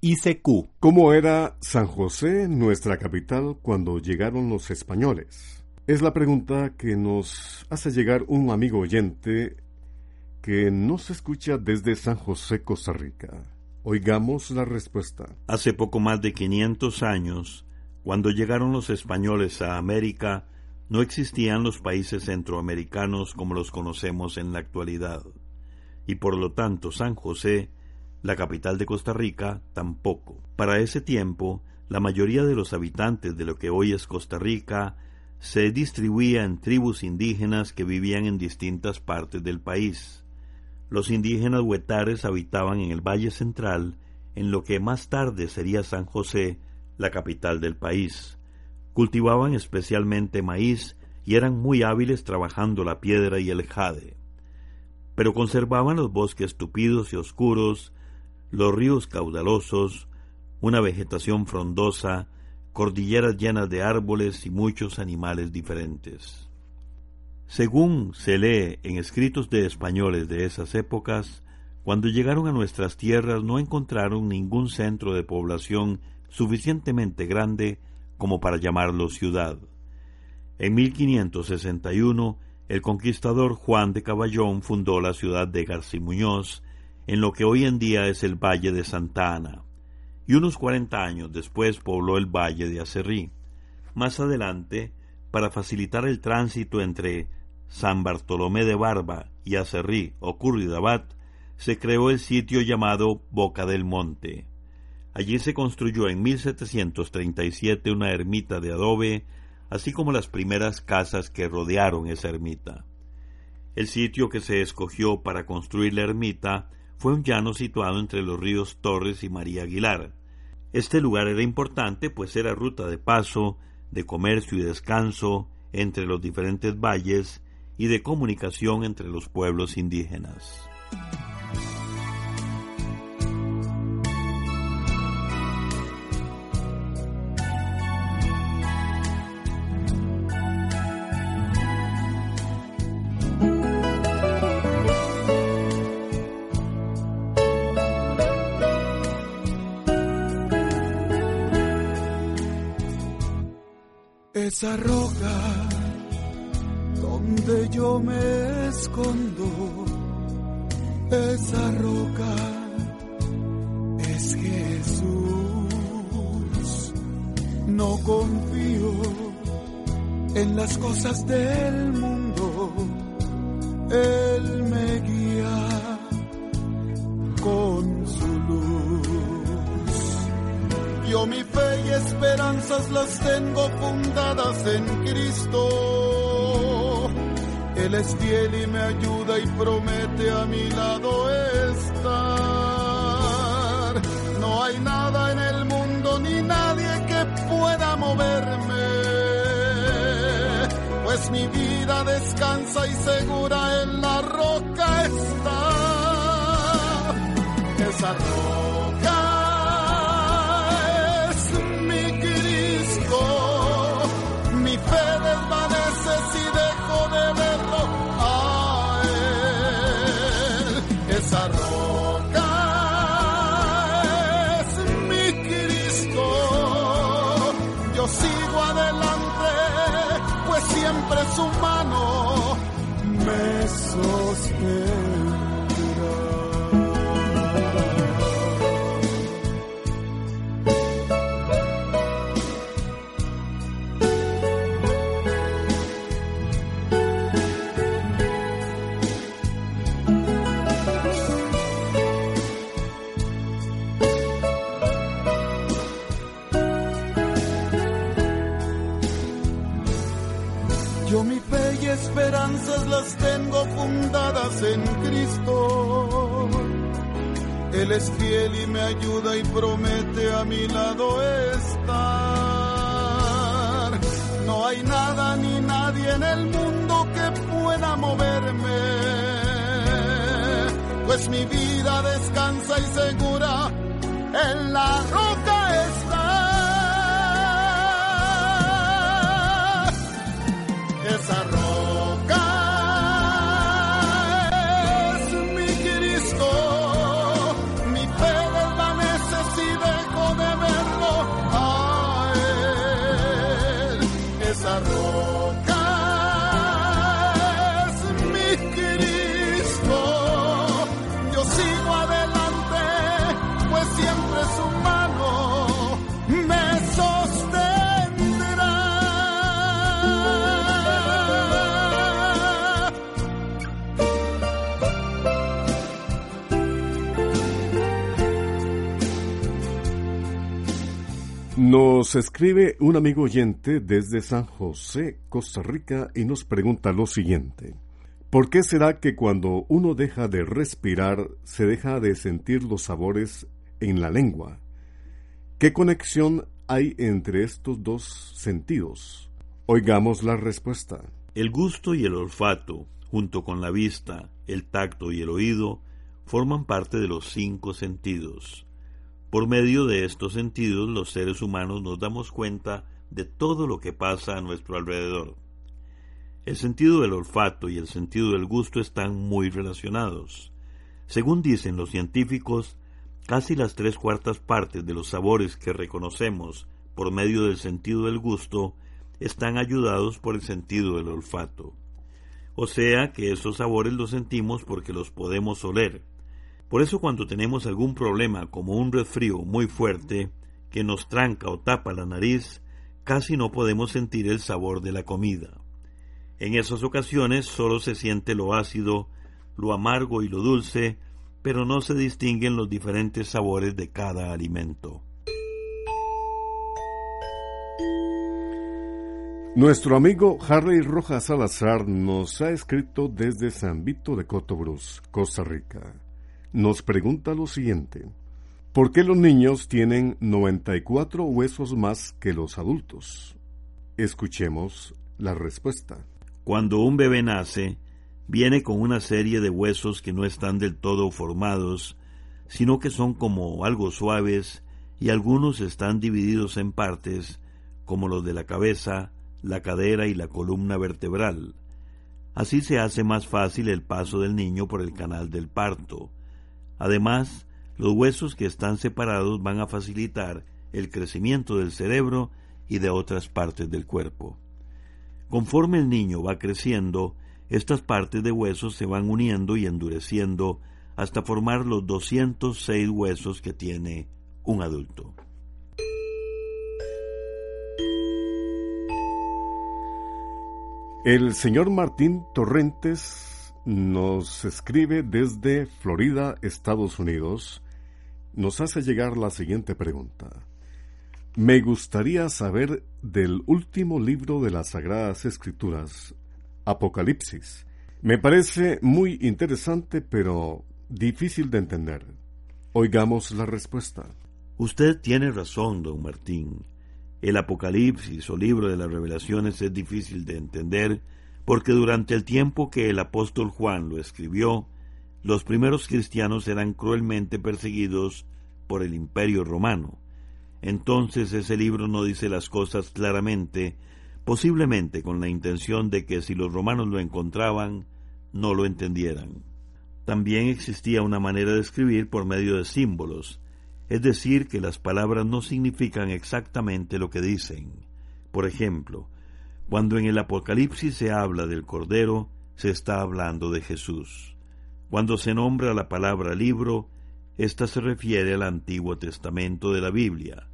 ICQ. ¿Cómo era San José, nuestra capital, cuando llegaron los españoles? Es la pregunta que nos hace llegar un amigo oyente que nos escucha desde San José, Costa Rica. Oigamos la respuesta. Hace poco más de 500 años, cuando llegaron los españoles a América, no existían los países centroamericanos como los conocemos en la actualidad, y por lo tanto San José, la capital de Costa Rica, tampoco. Para ese tiempo, la mayoría de los habitantes de lo que hoy es Costa Rica se distribuía en tribus indígenas que vivían en distintas partes del país. Los indígenas huetares habitaban en el Valle Central, en lo que más tarde sería San José, la capital del país. Cultivaban especialmente maíz y eran muy hábiles trabajando la piedra y el jade. Pero conservaban los bosques tupidos y oscuros, los ríos caudalosos, una vegetación frondosa, cordilleras llenas de árboles y muchos animales diferentes. Según se lee en escritos de españoles de esas épocas, cuando llegaron a nuestras tierras no encontraron ningún centro de población suficientemente grande como para llamarlo ciudad. En 1561, el conquistador Juan de Caballón fundó la ciudad de Garcimuñoz, en lo que hoy en día es el Valle de Santa Ana, y unos cuarenta años después pobló el Valle de Acerrí. Más adelante, para facilitar el tránsito entre San Bartolomé de Barba y Acerrí o Curridabat, se creó el sitio llamado Boca del Monte. Allí se construyó en 1737 una ermita de adobe, así como las primeras casas que rodearon esa ermita. El sitio que se escogió para construir la ermita fue un llano situado entre los ríos Torres y María Aguilar. Este lugar era importante pues era ruta de paso, de comercio y descanso entre los diferentes valles y de comunicación entre los pueblos indígenas. No confío en las cosas del mundo, Él me guía con su luz. Yo mi y esperanzas las tengo fundadas en Cristo. Él es fiel y me ayuda y promete a mi lado estar. No hay nada moverme. Pues mi vida descansa y segura en la roca está. Esa roca mi lado estar. No hay nada ni nadie en el mundo que pueda moverme, pues mi vida descansa y segura en la roca está. Esa roca Nos escribe un amigo oyente desde San José, Costa Rica, y nos pregunta lo siguiente. ¿Por qué será que cuando uno deja de respirar se deja de sentir los sabores en la lengua? ¿Qué conexión hay entre estos dos sentidos? Oigamos la respuesta. El gusto y el olfato, junto con la vista, el tacto y el oído, forman parte de los cinco sentidos. Por medio de estos sentidos los seres humanos nos damos cuenta de todo lo que pasa a nuestro alrededor. El sentido del olfato y el sentido del gusto están muy relacionados. Según dicen los científicos, casi las tres cuartas partes de los sabores que reconocemos por medio del sentido del gusto están ayudados por el sentido del olfato. O sea que esos sabores los sentimos porque los podemos oler. Por eso cuando tenemos algún problema como un resfrío muy fuerte que nos tranca o tapa la nariz, casi no podemos sentir el sabor de la comida. En esas ocasiones solo se siente lo ácido, lo amargo y lo dulce, pero no se distinguen los diferentes sabores de cada alimento. Nuestro amigo Harley Rojas Salazar nos ha escrito desde San Vito de Cotobruz, Costa Rica. Nos pregunta lo siguiente. ¿Por qué los niños tienen 94 huesos más que los adultos? Escuchemos la respuesta. Cuando un bebé nace, viene con una serie de huesos que no están del todo formados, sino que son como algo suaves y algunos están divididos en partes, como los de la cabeza, la cadera y la columna vertebral. Así se hace más fácil el paso del niño por el canal del parto. Además, los huesos que están separados van a facilitar el crecimiento del cerebro y de otras partes del cuerpo. Conforme el niño va creciendo, estas partes de huesos se van uniendo y endureciendo hasta formar los 206 huesos que tiene un adulto. El señor Martín Torrentes nos escribe desde Florida, Estados Unidos. Nos hace llegar la siguiente pregunta. Me gustaría saber del último libro de las Sagradas Escrituras, Apocalipsis. Me parece muy interesante, pero difícil de entender. Oigamos la respuesta. Usted tiene razón, don Martín. El Apocalipsis o libro de las revelaciones es difícil de entender porque durante el tiempo que el apóstol Juan lo escribió, los primeros cristianos eran cruelmente perseguidos por el imperio romano. Entonces ese libro no dice las cosas claramente, posiblemente con la intención de que si los romanos lo encontraban, no lo entendieran. También existía una manera de escribir por medio de símbolos, es decir, que las palabras no significan exactamente lo que dicen. Por ejemplo, cuando en el Apocalipsis se habla del Cordero, se está hablando de Jesús. Cuando se nombra la palabra libro, ésta se refiere al Antiguo Testamento de la Biblia.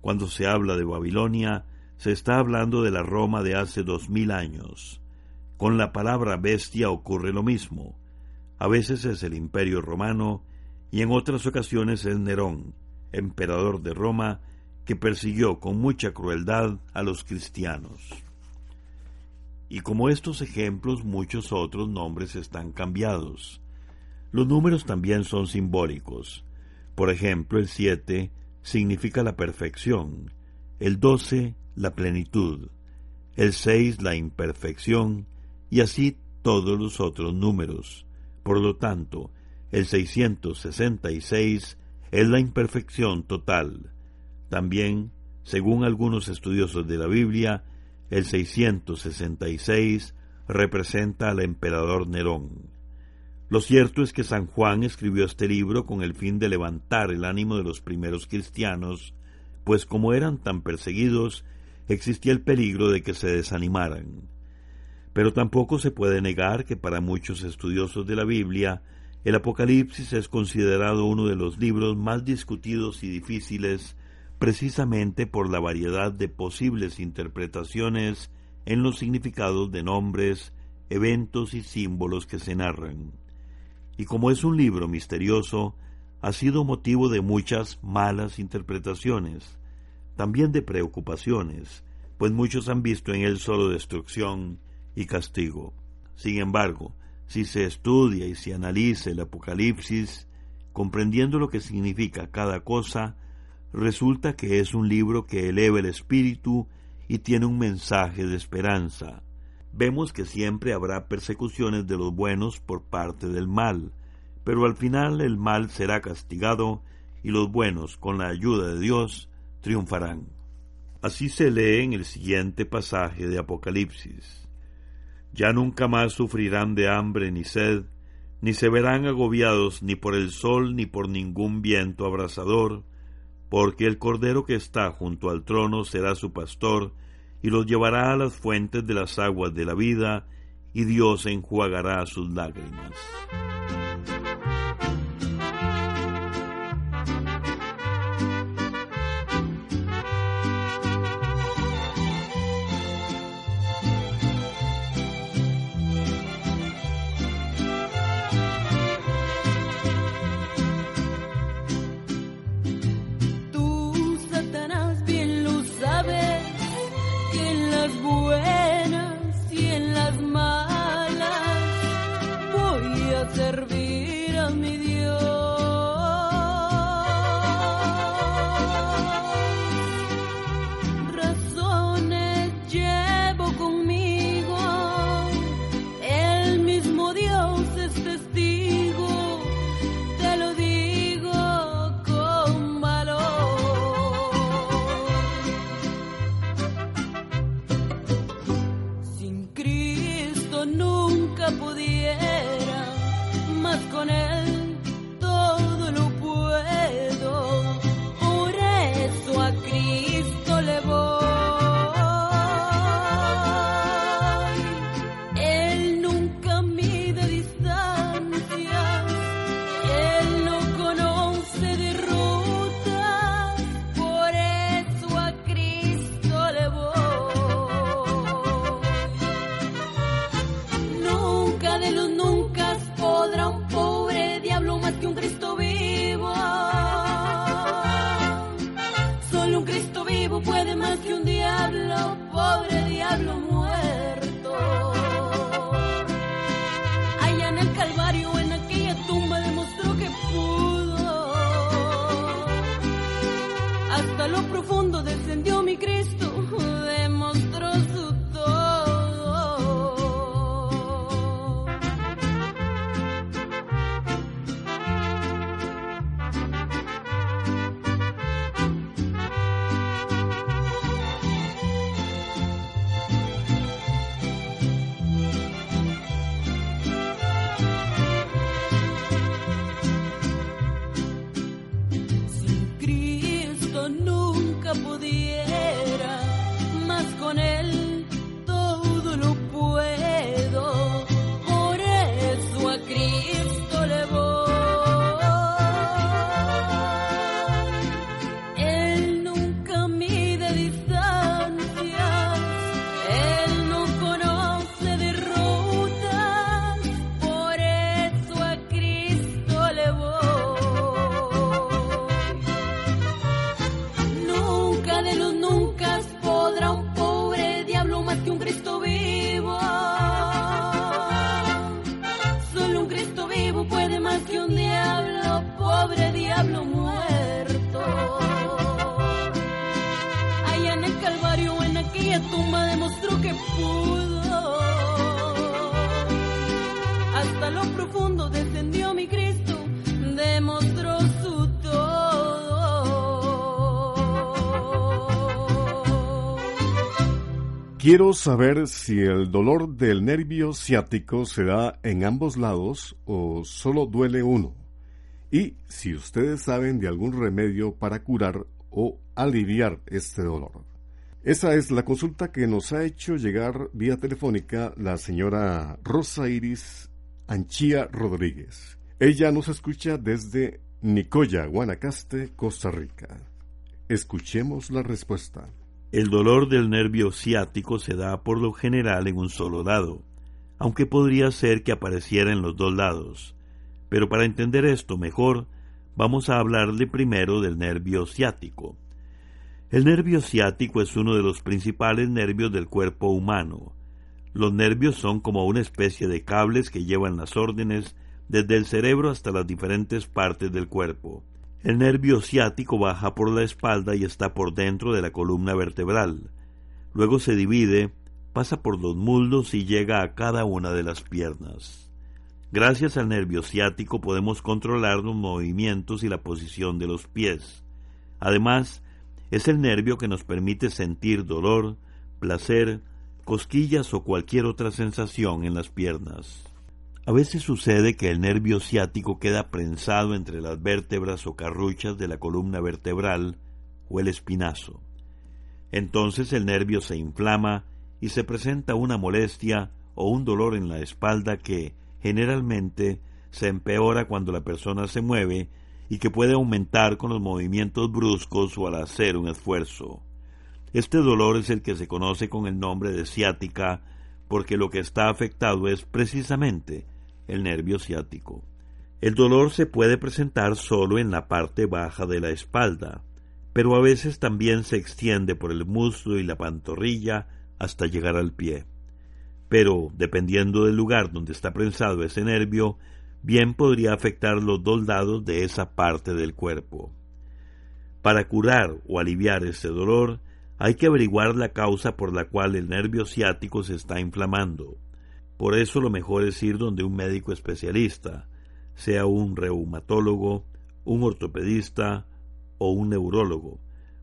Cuando se habla de Babilonia, se está hablando de la Roma de hace dos mil años. Con la palabra bestia ocurre lo mismo. A veces es el Imperio Romano y en otras ocasiones es Nerón, emperador de Roma, que persiguió con mucha crueldad a los cristianos. Y como estos ejemplos, muchos otros nombres están cambiados. Los números también son simbólicos. Por ejemplo, el 7 significa la perfección, el 12 la plenitud, el 6 la imperfección y así todos los otros números. Por lo tanto, el 666 es la imperfección total. También, según algunos estudiosos de la Biblia, el 666 representa al emperador Nerón. Lo cierto es que San Juan escribió este libro con el fin de levantar el ánimo de los primeros cristianos, pues como eran tan perseguidos, existía el peligro de que se desanimaran. Pero tampoco se puede negar que para muchos estudiosos de la Biblia, el Apocalipsis es considerado uno de los libros más discutidos y difíciles precisamente por la variedad de posibles interpretaciones en los significados de nombres, eventos y símbolos que se narran y como es un libro misterioso, ha sido motivo de muchas malas interpretaciones, también de preocupaciones, pues muchos han visto en él solo destrucción y castigo. Sin embargo, si se estudia y se analiza el Apocalipsis, comprendiendo lo que significa cada cosa, resulta que es un libro que eleva el espíritu y tiene un mensaje de esperanza, vemos que siempre habrá persecuciones de los buenos por parte del mal, pero al final el mal será castigado y los buenos, con la ayuda de Dios, triunfarán. Así se lee en el siguiente pasaje de Apocalipsis. Ya nunca más sufrirán de hambre ni sed, ni se verán agobiados ni por el sol ni por ningún viento abrasador, porque el Cordero que está junto al trono será su pastor, y los llevará a las fuentes de las aguas de la vida, y Dios enjuagará sus lágrimas. Quiero saber si el dolor del nervio ciático se da en ambos lados o solo duele uno. Y si ustedes saben de algún remedio para curar o aliviar este dolor. Esa es la consulta que nos ha hecho llegar vía telefónica la señora Rosa Iris Anchía Rodríguez. Ella nos escucha desde Nicoya, Guanacaste, Costa Rica. Escuchemos la respuesta. El dolor del nervio ciático se da por lo general en un solo lado, aunque podría ser que apareciera en los dos lados. Pero para entender esto mejor, vamos a hablarle primero del nervio ciático. El nervio ciático es uno de los principales nervios del cuerpo humano. Los nervios son como una especie de cables que llevan las órdenes desde el cerebro hasta las diferentes partes del cuerpo. El nervio ciático baja por la espalda y está por dentro de la columna vertebral. Luego se divide, pasa por los muslos y llega a cada una de las piernas. Gracias al nervio ciático podemos controlar los movimientos y la posición de los pies. Además, es el nervio que nos permite sentir dolor, placer, cosquillas o cualquier otra sensación en las piernas. A veces sucede que el nervio ciático queda prensado entre las vértebras o carruchas de la columna vertebral o el espinazo. Entonces el nervio se inflama y se presenta una molestia o un dolor en la espalda que, generalmente, se empeora cuando la persona se mueve y que puede aumentar con los movimientos bruscos o al hacer un esfuerzo. Este dolor es el que se conoce con el nombre de ciática porque lo que está afectado es precisamente el nervio ciático. El dolor se puede presentar solo en la parte baja de la espalda, pero a veces también se extiende por el muslo y la pantorrilla hasta llegar al pie. Pero, dependiendo del lugar donde está prensado ese nervio, bien podría afectar los dos lados de esa parte del cuerpo. Para curar o aliviar ese dolor, hay que averiguar la causa por la cual el nervio ciático se está inflamando. Por eso lo mejor es ir donde un médico especialista, sea un reumatólogo, un ortopedista o un neurólogo,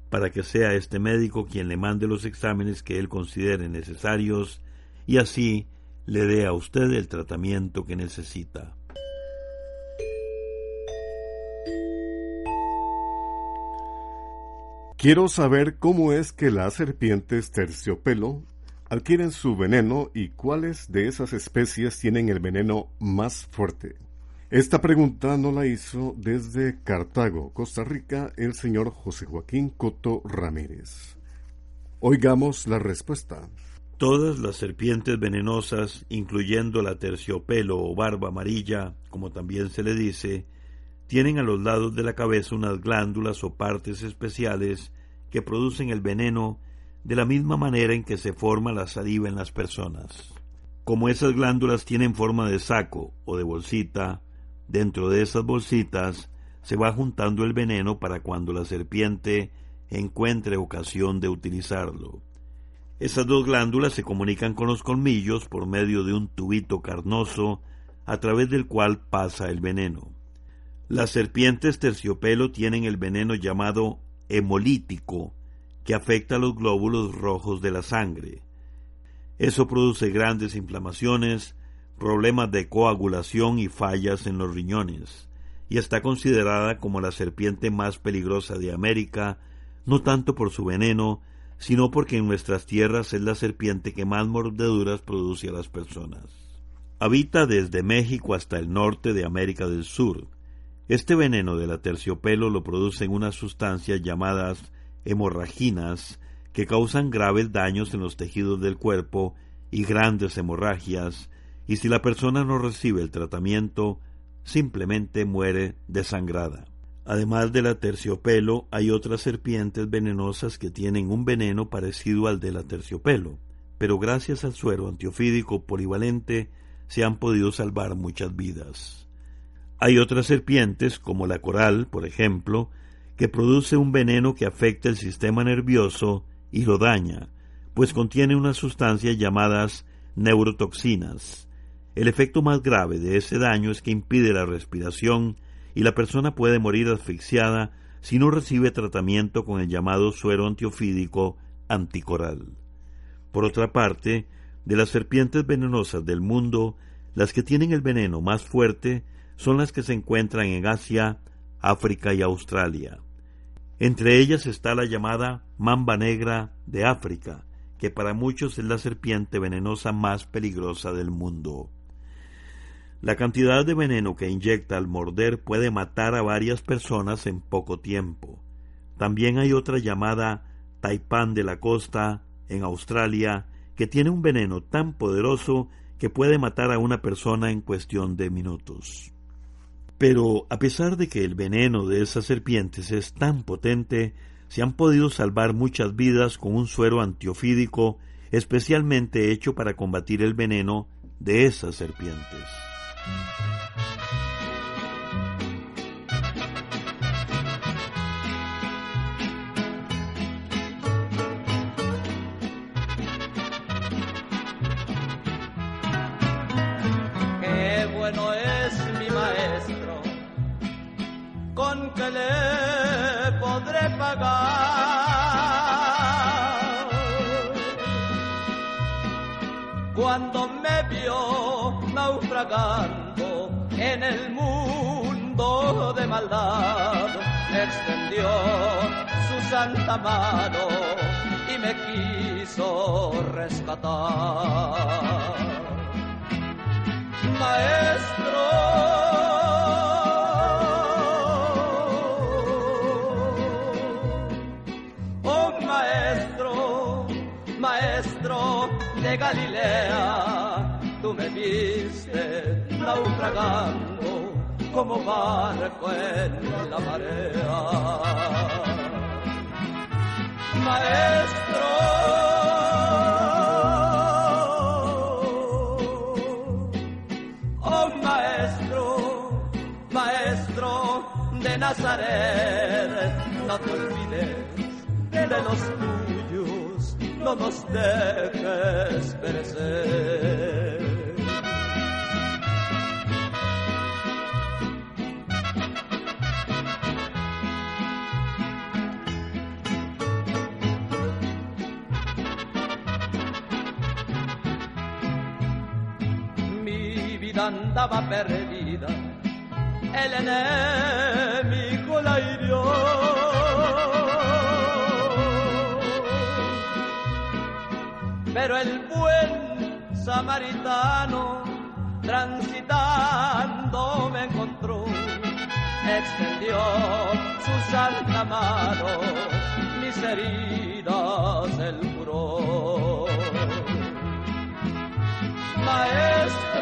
para que sea este médico quien le mande los exámenes que él considere necesarios y así le dé a usted el tratamiento que necesita. Quiero saber cómo es que las serpientes terciopelo adquieren su veneno y cuáles de esas especies tienen el veneno más fuerte. Esta pregunta no la hizo desde Cartago, Costa Rica, el señor José Joaquín Coto Ramírez. Oigamos la respuesta. Todas las serpientes venenosas, incluyendo la terciopelo o barba amarilla, como también se le dice, tienen a los lados de la cabeza unas glándulas o partes especiales que producen el veneno de la misma manera en que se forma la saliva en las personas. Como esas glándulas tienen forma de saco o de bolsita, dentro de esas bolsitas se va juntando el veneno para cuando la serpiente encuentre ocasión de utilizarlo. Esas dos glándulas se comunican con los colmillos por medio de un tubito carnoso a través del cual pasa el veneno. Las serpientes terciopelo tienen el veneno llamado hemolítico, que afecta a los glóbulos rojos de la sangre. Eso produce grandes inflamaciones, problemas de coagulación y fallas en los riñones, y está considerada como la serpiente más peligrosa de América, no tanto por su veneno, sino porque en nuestras tierras es la serpiente que más mordeduras produce a las personas. Habita desde México hasta el norte de América del Sur. Este veneno de la terciopelo lo producen unas sustancias llamadas hemorraginas que causan graves daños en los tejidos del cuerpo y grandes hemorragias, y si la persona no recibe el tratamiento, simplemente muere desangrada. Además de la terciopelo, hay otras serpientes venenosas que tienen un veneno parecido al de la terciopelo, pero gracias al suero antiofídico polivalente se han podido salvar muchas vidas. Hay otras serpientes, como la coral, por ejemplo, que produce un veneno que afecta el sistema nervioso y lo daña, pues contiene unas sustancias llamadas neurotoxinas. El efecto más grave de ese daño es que impide la respiración y la persona puede morir asfixiada si no recibe tratamiento con el llamado suero antiofídico anticoral. Por otra parte, de las serpientes venenosas del mundo, las que tienen el veneno más fuerte son las que se encuentran en Asia, África y Australia. Entre ellas está la llamada mamba negra de África, que para muchos es la serpiente venenosa más peligrosa del mundo. La cantidad de veneno que inyecta al morder puede matar a varias personas en poco tiempo. También hay otra llamada taipán de la costa, en Australia, que tiene un veneno tan poderoso que puede matar a una persona en cuestión de minutos. Pero a pesar de que el veneno de esas serpientes es tan potente, se han podido salvar muchas vidas con un suero antiofídico especialmente hecho para combatir el veneno de esas serpientes. Cuando me vio naufragando en el mundo de maldad, extendió su santa mano y me quiso rescatar. Maestro, Galilea, tú me viste naufragando como barco en la marea. Maestro, oh maestro, maestro de Nazaret, no te olvides de los no nos dejes perecer. Mi vida andaba perdida, el enemigo la pero el buen samaritano transitando me encontró, extendió su santa mano, mis heridas el curó. Maestro,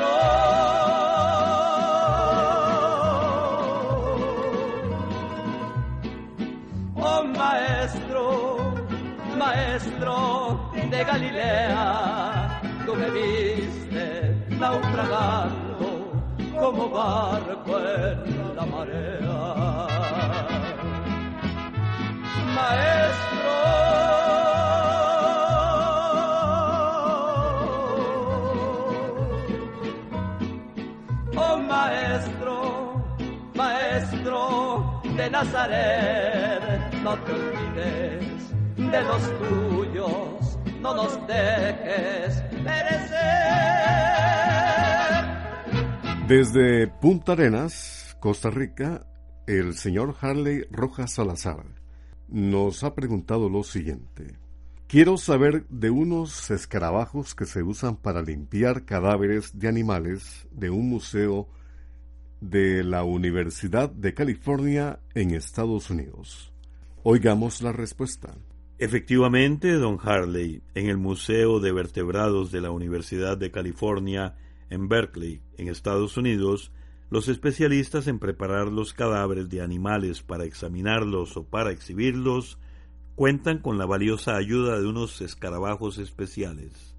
de Galilea, tú me viste naufragando como barco en la marea. Maestro, oh maestro, maestro de Nazaret, no te olvides de los tuyos no nos dejes perecer. Desde Punta Arenas, Costa Rica, el señor Harley Rojas Salazar nos ha preguntado lo siguiente. Quiero saber de unos escarabajos que se usan para limpiar cadáveres de animales de un museo de la Universidad de California en Estados Unidos. Oigamos la respuesta. Efectivamente, don Harley, en el Museo de Vertebrados de la Universidad de California en Berkeley, en Estados Unidos, los especialistas en preparar los cadáveres de animales para examinarlos o para exhibirlos cuentan con la valiosa ayuda de unos escarabajos especiales.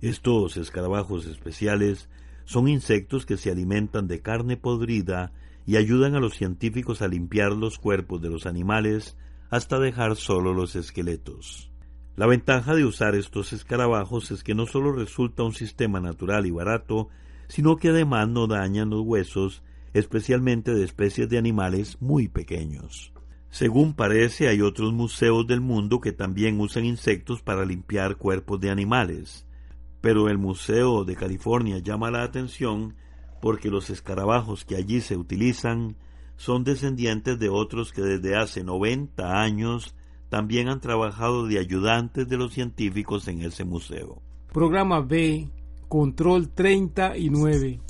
Estos escarabajos especiales son insectos que se alimentan de carne podrida y ayudan a los científicos a limpiar los cuerpos de los animales hasta dejar solo los esqueletos. La ventaja de usar estos escarabajos es que no solo resulta un sistema natural y barato, sino que además no dañan los huesos, especialmente de especies de animales muy pequeños. Según parece, hay otros museos del mundo que también usan insectos para limpiar cuerpos de animales, pero el Museo de California llama la atención porque los escarabajos que allí se utilizan son descendientes de otros que desde hace 90 años también han trabajado de ayudantes de los científicos en ese museo. Programa B, Control 39.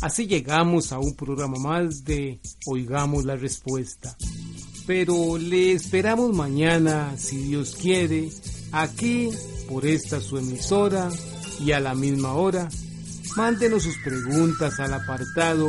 Así llegamos a un programa más de Oigamos la Respuesta. Pero le esperamos mañana, si Dios quiere, aquí por esta su emisora y a la misma hora. Mándenos sus preguntas al apartado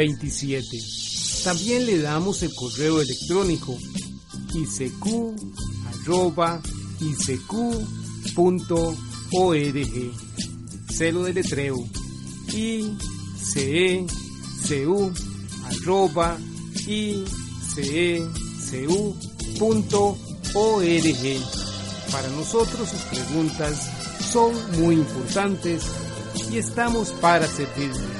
27. También le damos el correo electrónico arroba Celo de letreo i c e Para nosotros sus preguntas son muy importantes y estamos para servirle.